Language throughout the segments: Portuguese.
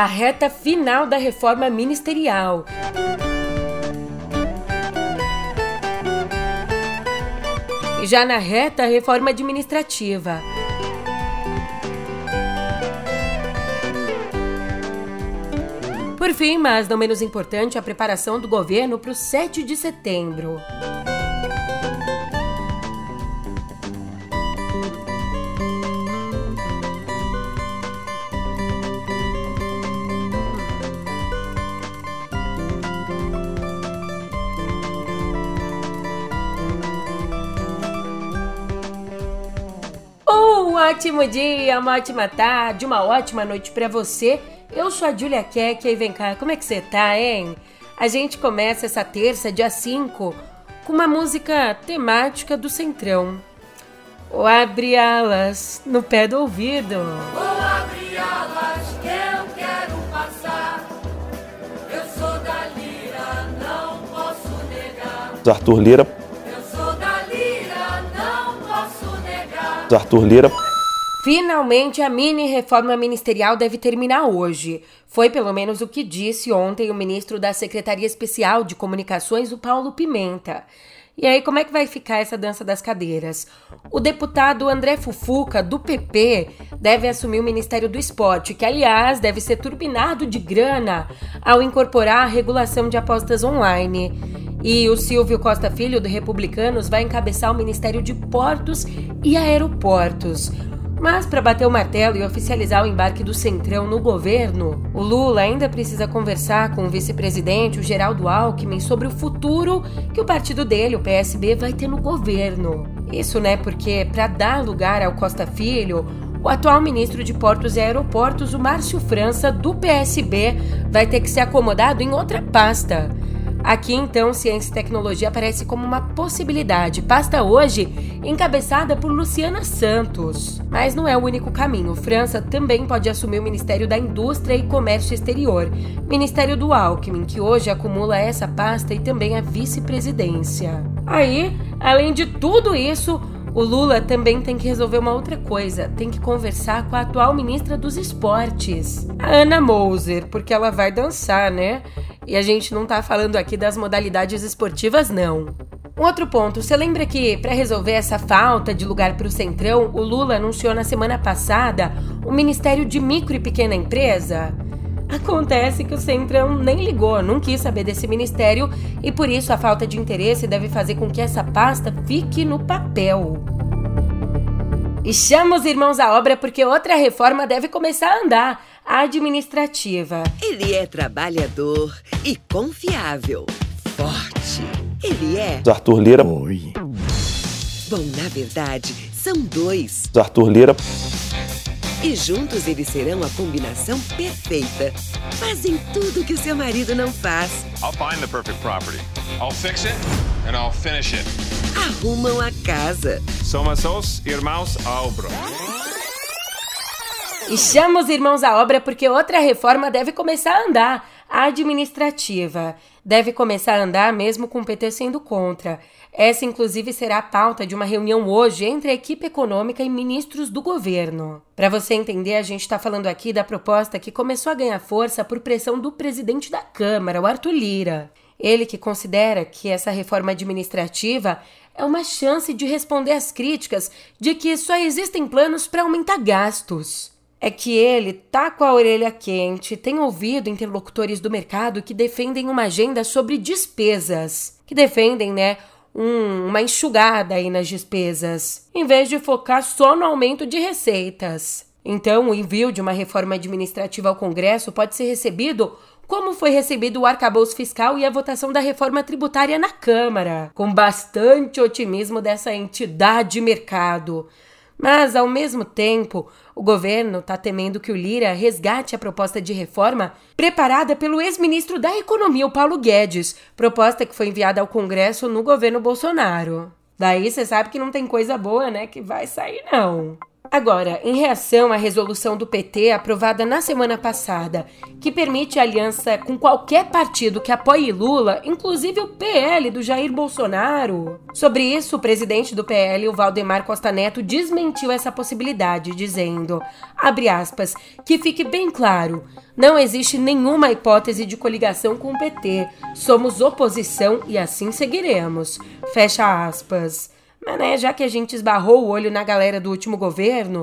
a reta final da reforma ministerial. E já na reta, a reforma administrativa. Por fim, mas não menos importante, a preparação do governo para o 7 de setembro. Ótimo dia, uma ótima tarde, uma ótima noite para você eu sou a Julia Keck e vem cá, como é que você tá, hein? A gente começa essa terça, dia 5, com uma música temática do Centrão. O abre alas no pé do ouvido. O abre alas que eu quero passar. Eu sou da Lira, não posso negar. Arthur Lira. Eu sou da Lira, não posso negar. Arthur Lira. Finalmente, a mini reforma ministerial deve terminar hoje. Foi pelo menos o que disse ontem o ministro da Secretaria Especial de Comunicações, o Paulo Pimenta. E aí, como é que vai ficar essa dança das cadeiras? O deputado André Fufuca, do PP, deve assumir o Ministério do Esporte, que, aliás, deve ser turbinado de grana ao incorporar a regulação de apostas online. E o Silvio Costa Filho, do Republicanos, vai encabeçar o Ministério de Portos e Aeroportos. Mas para bater o martelo e oficializar o embarque do Centrão no governo, o Lula ainda precisa conversar com o vice-presidente, o Geraldo Alckmin, sobre o futuro que o partido dele, o PSB, vai ter no governo. Isso, né, porque para dar lugar ao Costa Filho, o atual ministro de Portos e Aeroportos, o Márcio França, do PSB, vai ter que ser acomodado em outra pasta. Aqui então, ciência e tecnologia aparece como uma possibilidade. Pasta hoje encabeçada por Luciana Santos. Mas não é o único caminho. França também pode assumir o Ministério da Indústria e Comércio Exterior, Ministério do Alckmin, que hoje acumula essa pasta e também a vice-presidência. Aí, além de tudo isso, o Lula também tem que resolver uma outra coisa. Tem que conversar com a atual ministra dos Esportes, a Ana Moser, porque ela vai dançar, né? E a gente não tá falando aqui das modalidades esportivas, não. Um outro ponto, você lembra que para resolver essa falta de lugar para o Centrão, o Lula anunciou na semana passada o Ministério de Micro e Pequena Empresa? Acontece que o Centrão nem ligou, não quis saber desse ministério e por isso a falta de interesse deve fazer com que essa pasta fique no papel. E chama os irmãos à obra porque outra reforma deve começar a andar a administrativa. Ele é trabalhador e confiável, forte. Ele é. Arthur Lira. Oi. Bom, na verdade, são dois. Arthur Lira. E juntos eles serão a combinação perfeita. Fazem tudo que o seu marido não faz. I'll find the perfect property. I'll fix it and I'll finish it. Arrumam a casa. Somos os irmãos à obra. E chama os irmãos à obra porque outra reforma deve começar a andar a administrativa. Deve começar a andar mesmo com o PT sendo contra. Essa, inclusive, será a pauta de uma reunião hoje entre a equipe econômica e ministros do governo. Para você entender, a gente está falando aqui da proposta que começou a ganhar força por pressão do presidente da Câmara, o Arthur Lira. Ele que considera que essa reforma administrativa é uma chance de responder às críticas de que só existem planos para aumentar gastos é que ele tá com a orelha quente, tem ouvido interlocutores do mercado que defendem uma agenda sobre despesas, que defendem, né, um, uma enxugada aí nas despesas, em vez de focar só no aumento de receitas. Então, o envio de uma reforma administrativa ao Congresso pode ser recebido como foi recebido o arcabouço fiscal e a votação da reforma tributária na Câmara, com bastante otimismo dessa entidade mercado. Mas, ao mesmo tempo, o governo está temendo que o Lira resgate a proposta de reforma preparada pelo ex-ministro da Economia, o Paulo Guedes, proposta que foi enviada ao Congresso no governo Bolsonaro. Daí você sabe que não tem coisa boa, né, que vai sair não. Agora, em reação à resolução do PT aprovada na semana passada, que permite aliança com qualquer partido que apoie Lula, inclusive o PL do Jair Bolsonaro. Sobre isso, o presidente do PL, o Valdemar Costa Neto, desmentiu essa possibilidade, dizendo, abre aspas, que fique bem claro, não existe nenhuma hipótese de coligação com o PT. Somos oposição e assim seguiremos. Fecha aspas. Mas, né, já que a gente esbarrou o olho na galera do último governo,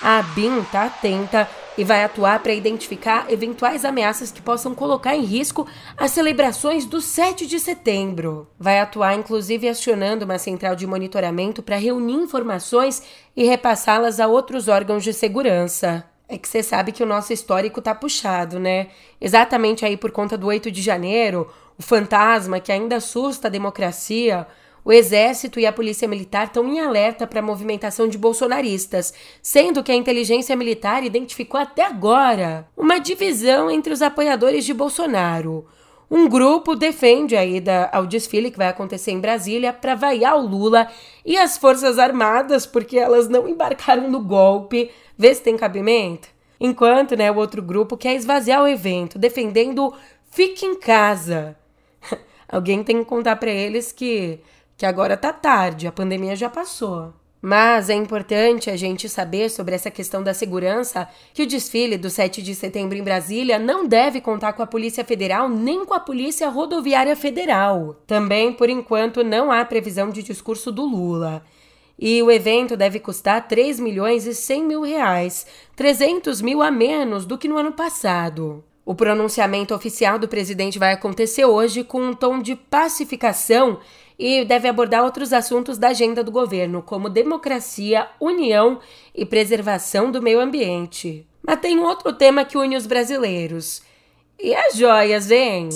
a BIM tá atenta e vai atuar para identificar eventuais ameaças que possam colocar em risco as celebrações do 7 de setembro. Vai atuar, inclusive, acionando uma central de monitoramento para reunir informações e repassá-las a outros órgãos de segurança. É que você sabe que o nosso histórico tá puxado, né? Exatamente aí por conta do 8 de janeiro, o fantasma que ainda assusta a democracia, o exército e a polícia militar estão em alerta para a movimentação de bolsonaristas, sendo que a inteligência militar identificou até agora uma divisão entre os apoiadores de Bolsonaro. Um grupo defende a ida ao desfile que vai acontecer em Brasília para vaiar o Lula e as Forças Armadas porque elas não embarcaram no golpe. Vê se tem cabimento. Enquanto né, o outro grupo quer esvaziar o evento, defendendo fique em casa. Alguém tem que contar para eles que, que agora tá tarde, a pandemia já passou. Mas é importante a gente saber sobre essa questão da segurança que o desfile do 7 de setembro em Brasília não deve contar com a Polícia Federal nem com a Polícia Rodoviária Federal. Também, por enquanto, não há previsão de discurso do Lula. E o evento deve custar 3 milhões e 100 mil reais, 300 mil a menos do que no ano passado. O pronunciamento oficial do presidente vai acontecer hoje com um tom de pacificação e deve abordar outros assuntos da agenda do governo, como democracia, união e preservação do meio ambiente. Mas tem um outro tema que une os brasileiros. E as joias, hein?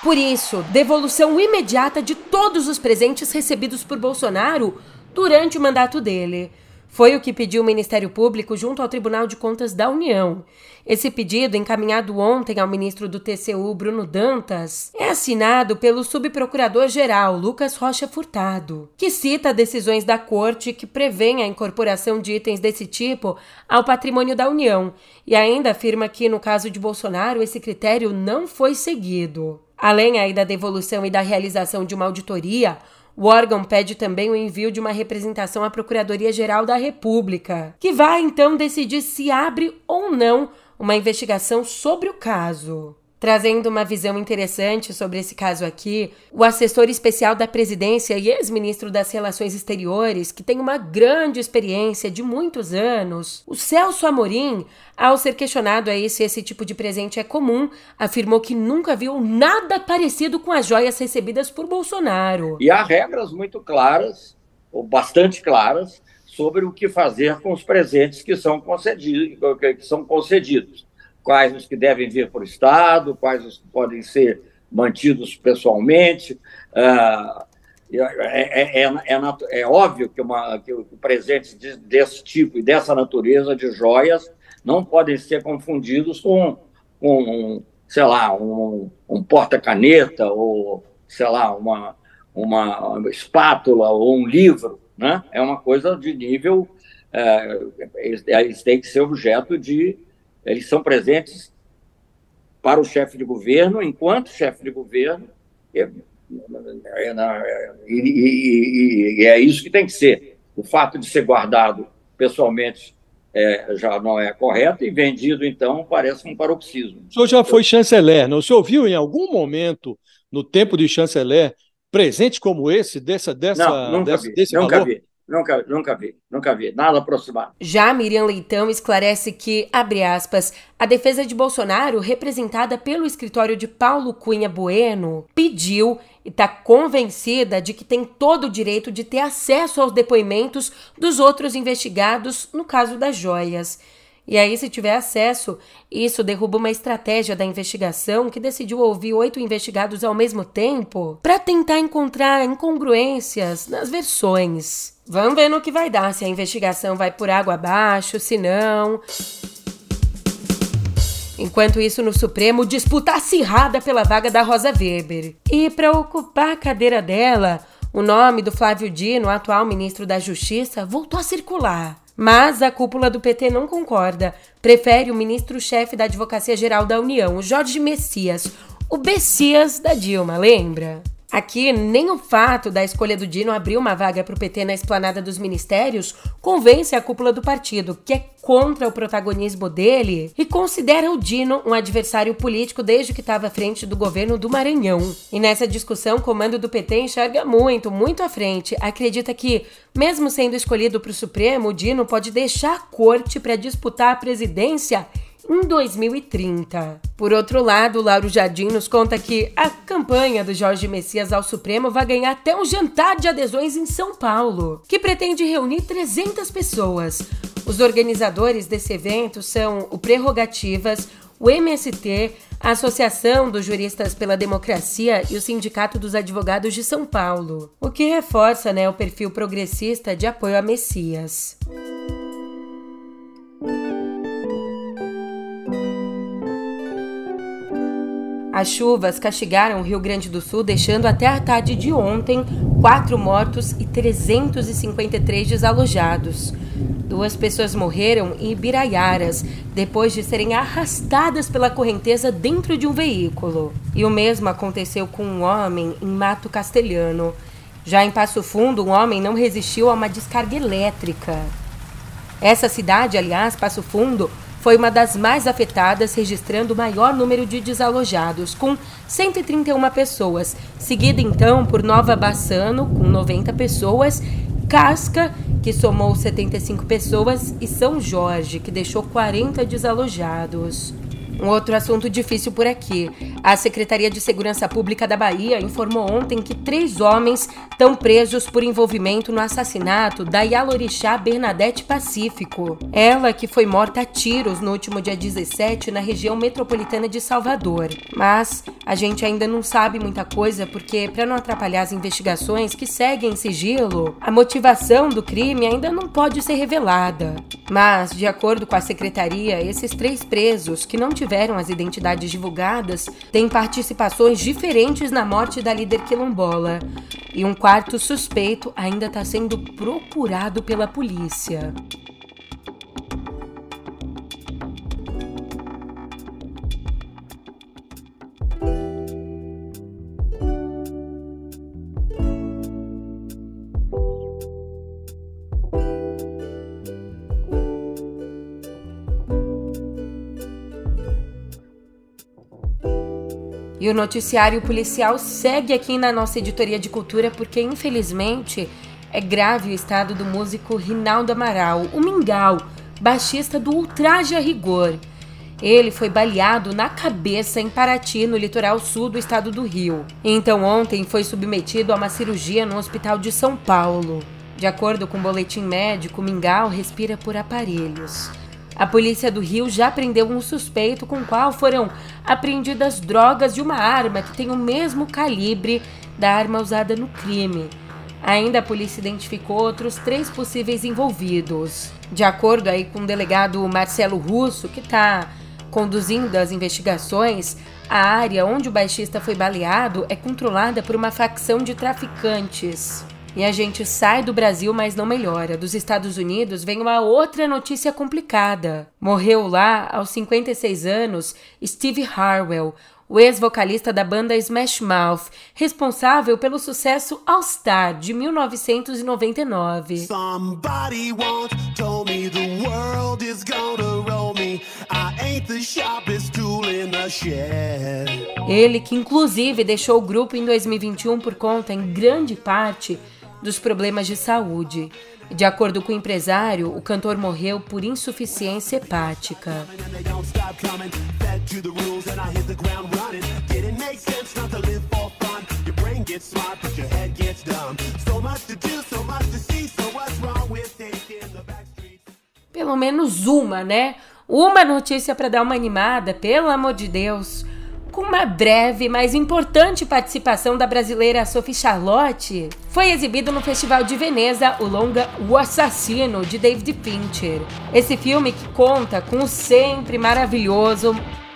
Por isso, devolução imediata de todos os presentes recebidos por Bolsonaro durante o mandato dele. Foi o que pediu o Ministério Público junto ao Tribunal de Contas da União. Esse pedido, encaminhado ontem ao ministro do TCU, Bruno Dantas, é assinado pelo subprocurador-geral Lucas Rocha Furtado, que cita decisões da Corte que prevêem a incorporação de itens desse tipo ao patrimônio da União e ainda afirma que, no caso de Bolsonaro, esse critério não foi seguido. Além aí da devolução e da realização de uma auditoria, o órgão pede também o envio de uma representação à Procuradoria-Geral da República, que vai então decidir se abre ou não uma investigação sobre o caso. Trazendo uma visão interessante sobre esse caso aqui, o assessor especial da presidência e ex-ministro das Relações Exteriores, que tem uma grande experiência de muitos anos, o Celso Amorim, ao ser questionado aí se esse tipo de presente é comum, afirmou que nunca viu nada parecido com as joias recebidas por Bolsonaro. E há regras muito claras, ou bastante claras, sobre o que fazer com os presentes que são concedidos. Que são concedidos quais os que devem vir para o Estado, quais os que podem ser mantidos pessoalmente. Uh, é, é, é, é, óbvio que, uma, que presentes desse tipo e dessa natureza de joias não podem ser confundidos com, com sei lá, um, um porta-caneta ou, sei lá, uma, uma espátula ou um livro. Né? É uma coisa de nível. É, eles têm que ser objeto de eles são presentes para o chefe de governo, enquanto chefe de governo, é, é, e, e, e, é isso que tem que ser. O fato de ser guardado pessoalmente é, já não é correto e vendido, então, parece um paroxismo. O senhor já foi chanceler, não? O senhor viu em algum momento, no tempo de chanceler, presente como esse, dessa, dessa, não, nunca dessa, vi, desse nunca valor? Vi. Nunca, nunca vi, nunca vi, nada aproximado. Já Miriam Leitão esclarece que, abre aspas, a defesa de Bolsonaro, representada pelo escritório de Paulo Cunha Bueno, pediu e está convencida de que tem todo o direito de ter acesso aos depoimentos dos outros investigados no caso das joias. E aí, se tiver acesso, isso derruba uma estratégia da investigação que decidiu ouvir oito investigados ao mesmo tempo para tentar encontrar incongruências nas versões. Vamos ver no que vai dar, se a investigação vai por água abaixo, se não. Enquanto isso, no Supremo, disputa acirrada pela vaga da Rosa Weber. E para ocupar a cadeira dela, O nome do Flávio Dino, atual ministro da Justiça, voltou a circular. Mas a cúpula do PT não concorda. Prefere o ministro-chefe da Advocacia Geral da União, Jorge Messias, o Bessias da Dilma, lembra? Aqui, nem o fato da escolha do Dino abrir uma vaga para o PT na esplanada dos ministérios convence a cúpula do partido, que é contra o protagonismo dele e considera o Dino um adversário político desde que estava à frente do governo do Maranhão. E nessa discussão, o comando do PT enxerga muito, muito à frente. Acredita que, mesmo sendo escolhido para o Supremo, o Dino pode deixar a corte para disputar a presidência em 2030. Por outro lado, Lauro Jardim nos conta que a campanha do Jorge Messias ao Supremo vai ganhar até um jantar de adesões em São Paulo, que pretende reunir 300 pessoas. Os organizadores desse evento são o Prerrogativas, o MST, a Associação dos Juristas pela Democracia e o Sindicato dos Advogados de São Paulo, o que reforça né, o perfil progressista de apoio a Messias. As chuvas castigaram o Rio Grande do Sul, deixando até a tarde de ontem quatro mortos e 353 desalojados. Duas pessoas morreram em Ibiraiaras depois de serem arrastadas pela correnteza dentro de um veículo. E o mesmo aconteceu com um homem em Mato Castelhano. Já em Passo Fundo, um homem não resistiu a uma descarga elétrica. Essa cidade, aliás, Passo Fundo, foi uma das mais afetadas, registrando o maior número de desalojados, com 131 pessoas, seguida então por Nova Bassano, com 90 pessoas, Casca, que somou 75 pessoas, e São Jorge, que deixou 40 desalojados. Um outro assunto difícil por aqui. A Secretaria de Segurança Pública da Bahia informou ontem que três homens estão presos por envolvimento no assassinato da Yalorixá Bernadette Pacífico. Ela que foi morta a tiros no último dia 17 na região metropolitana de Salvador. Mas a gente ainda não sabe muita coisa porque, para não atrapalhar as investigações que seguem em sigilo, a motivação do crime ainda não pode ser revelada. Mas, de acordo com a secretaria, esses três presos que não tiveram tiveram as identidades divulgadas têm participações diferentes na morte da líder quilombola. E um quarto suspeito ainda está sendo procurado pela polícia. E o noticiário policial segue aqui na nossa editoria de cultura porque, infelizmente, é grave o estado do músico Rinaldo Amaral, o Mingau, baixista do Ultraje a Rigor. Ele foi baleado na cabeça em Paraty, no litoral sul do estado do Rio. Então, ontem foi submetido a uma cirurgia no hospital de São Paulo. De acordo com o boletim médico, Mingau respira por aparelhos. A polícia do Rio já prendeu um suspeito com o qual foram apreendidas drogas e uma arma que tem o mesmo calibre da arma usada no crime. Ainda a polícia identificou outros três possíveis envolvidos. De acordo aí com o delegado Marcelo Russo, que está conduzindo as investigações, a área onde o baixista foi baleado é controlada por uma facção de traficantes. E a gente sai do Brasil, mas não melhora. Dos Estados Unidos vem uma outra notícia complicada. Morreu lá, aos 56 anos, Steve Harwell, o ex-vocalista da banda Smash Mouth, responsável pelo sucesso All Star de 1999. Somebody once told me the world is gonna roll me. I ain't the sharpest tool in the shed. Ele que inclusive deixou o grupo em 2021 por conta em grande parte dos problemas de saúde. De acordo com o empresário, o cantor morreu por insuficiência hepática. Pelo menos uma, né? Uma notícia para dar uma animada, pelo amor de Deus com uma breve, mas importante participação da brasileira Sophie Charlotte, foi exibido no Festival de Veneza o longa O Assassino, de David Fincher. Esse filme que conta com o sempre maravilhoso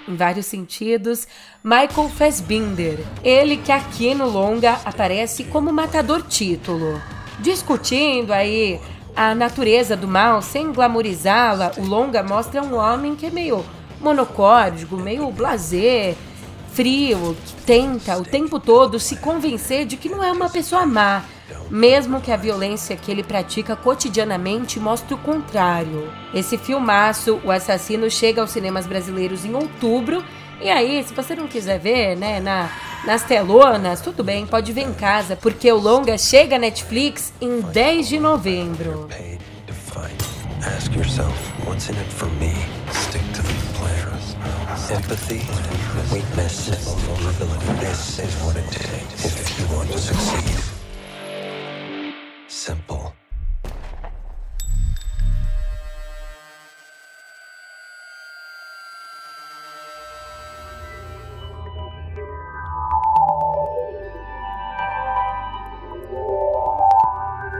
em vários sentidos, Michael Fassbinder. Ele que aqui no longa aparece como matador título. Discutindo aí a natureza do mal sem glamorizá-la, o longa mostra um homem que é meio monocórdico, meio blazer, frio, tenta o tempo todo se convencer de que não é uma pessoa má, mesmo que a violência que ele pratica cotidianamente mostre o contrário. Esse filmaço, O Assassino, chega aos cinemas brasileiros em outubro. E aí, se você não quiser ver, né, na, nas telonas, tudo bem, pode ver em casa, porque o longa chega à Netflix em 10 de novembro. Ask yourself, what's in it for me? Stick to the. Empathy, weakness, vulnerability. This is what it takes if you want to succeed. simple.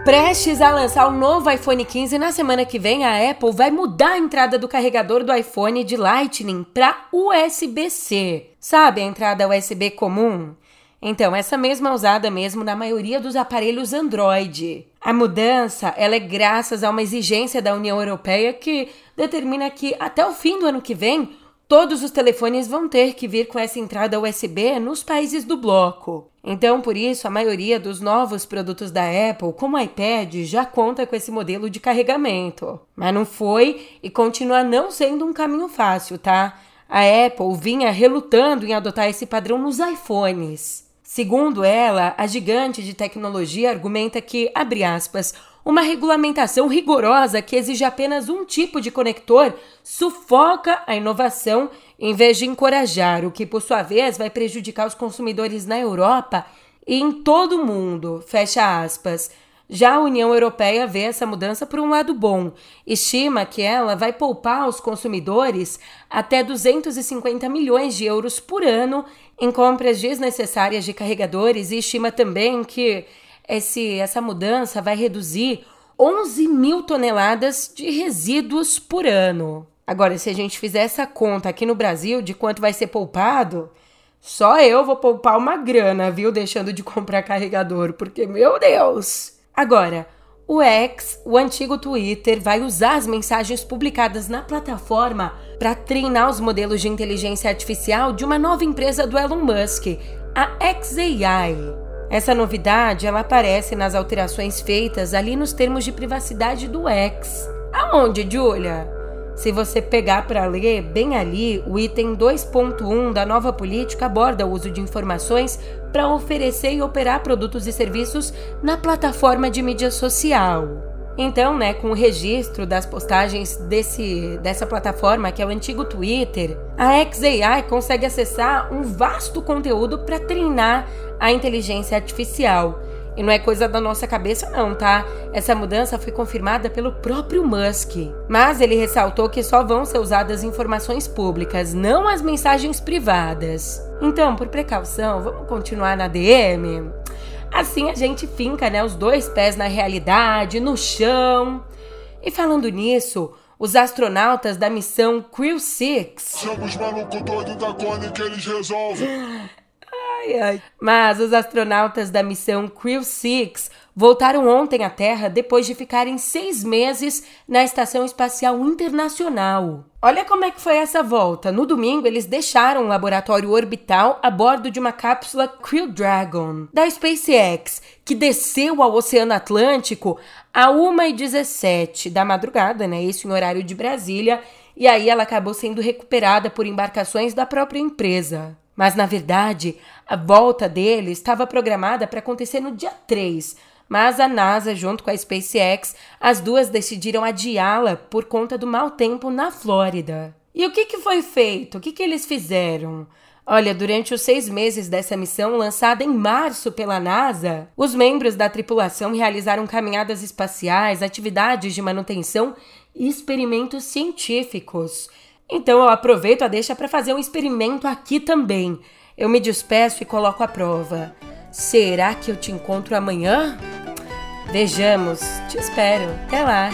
Prestes a lançar o novo iPhone 15, na semana que vem a Apple vai mudar a entrada do carregador do iPhone de Lightning para USB-C. Sabe a entrada USB comum? Então, essa mesma é usada mesmo na maioria dos aparelhos Android. A mudança ela é graças a uma exigência da União Europeia que determina que até o fim do ano que vem todos os telefones vão ter que vir com essa entrada USB nos países do bloco. Então, por isso, a maioria dos novos produtos da Apple, como o iPad, já conta com esse modelo de carregamento. Mas não foi e continua não sendo um caminho fácil, tá? A Apple vinha relutando em adotar esse padrão nos iPhones. Segundo ela, a gigante de tecnologia argumenta que, abre aspas, uma regulamentação rigorosa que exige apenas um tipo de conector sufoca a inovação em vez de encorajar, o que por sua vez vai prejudicar os consumidores na Europa e em todo o mundo. Fecha aspas. Já a União Europeia vê essa mudança por um lado bom. Estima que ela vai poupar aos consumidores até 250 milhões de euros por ano em compras desnecessárias de carregadores e estima também que esse, essa mudança vai reduzir 11 mil toneladas de resíduos por ano. Agora, se a gente fizer essa conta aqui no Brasil de quanto vai ser poupado, só eu vou poupar uma grana, viu? Deixando de comprar carregador, porque, meu Deus! Agora, o X, o antigo Twitter, vai usar as mensagens publicadas na plataforma para treinar os modelos de inteligência artificial de uma nova empresa do Elon Musk, a XAI. Essa novidade ela aparece nas alterações feitas ali nos termos de privacidade do X. Aonde, Julia? Se você pegar para ler, bem ali, o item 2.1 da nova política aborda o uso de informações para oferecer e operar produtos e serviços na plataforma de mídia social. Então, né, com o registro das postagens desse, dessa plataforma, que é o antigo Twitter, a XAI consegue acessar um vasto conteúdo para treinar a inteligência artificial. E não é coisa da nossa cabeça, não, tá? Essa mudança foi confirmada pelo próprio Musk. Mas ele ressaltou que só vão ser usadas informações públicas, não as mensagens privadas. Então, por precaução, vamos continuar na DM? Assim a gente finca, né, os dois pés na realidade, no chão. E falando nisso, os astronautas da missão Crew 6. Chama os malucos doidos da Cone que eles resolvem. Ai, ai. Mas os astronautas da missão Crew 6 voltaram ontem à Terra depois de ficarem seis meses na Estação Espacial Internacional. Olha como é que foi essa volta. No domingo, eles deixaram o laboratório orbital a bordo de uma cápsula Crew Dragon da SpaceX, que desceu ao Oceano Atlântico a 1h17 da madrugada, né? Isso em horário de Brasília. E aí ela acabou sendo recuperada por embarcações da própria empresa. Mas, na verdade, a volta dele estava programada para acontecer no dia 3, mas a NASA, junto com a SpaceX, as duas decidiram adiá-la por conta do mau tempo na Flórida. E o que, que foi feito? O que, que eles fizeram? Olha, durante os seis meses dessa missão, lançada em março pela NASA, os membros da tripulação realizaram caminhadas espaciais, atividades de manutenção e experimentos científicos. Então eu aproveito a deixa para fazer um experimento aqui também. Eu me despeço e coloco a prova. Será que eu te encontro amanhã? Vejamos. Te espero. Até lá.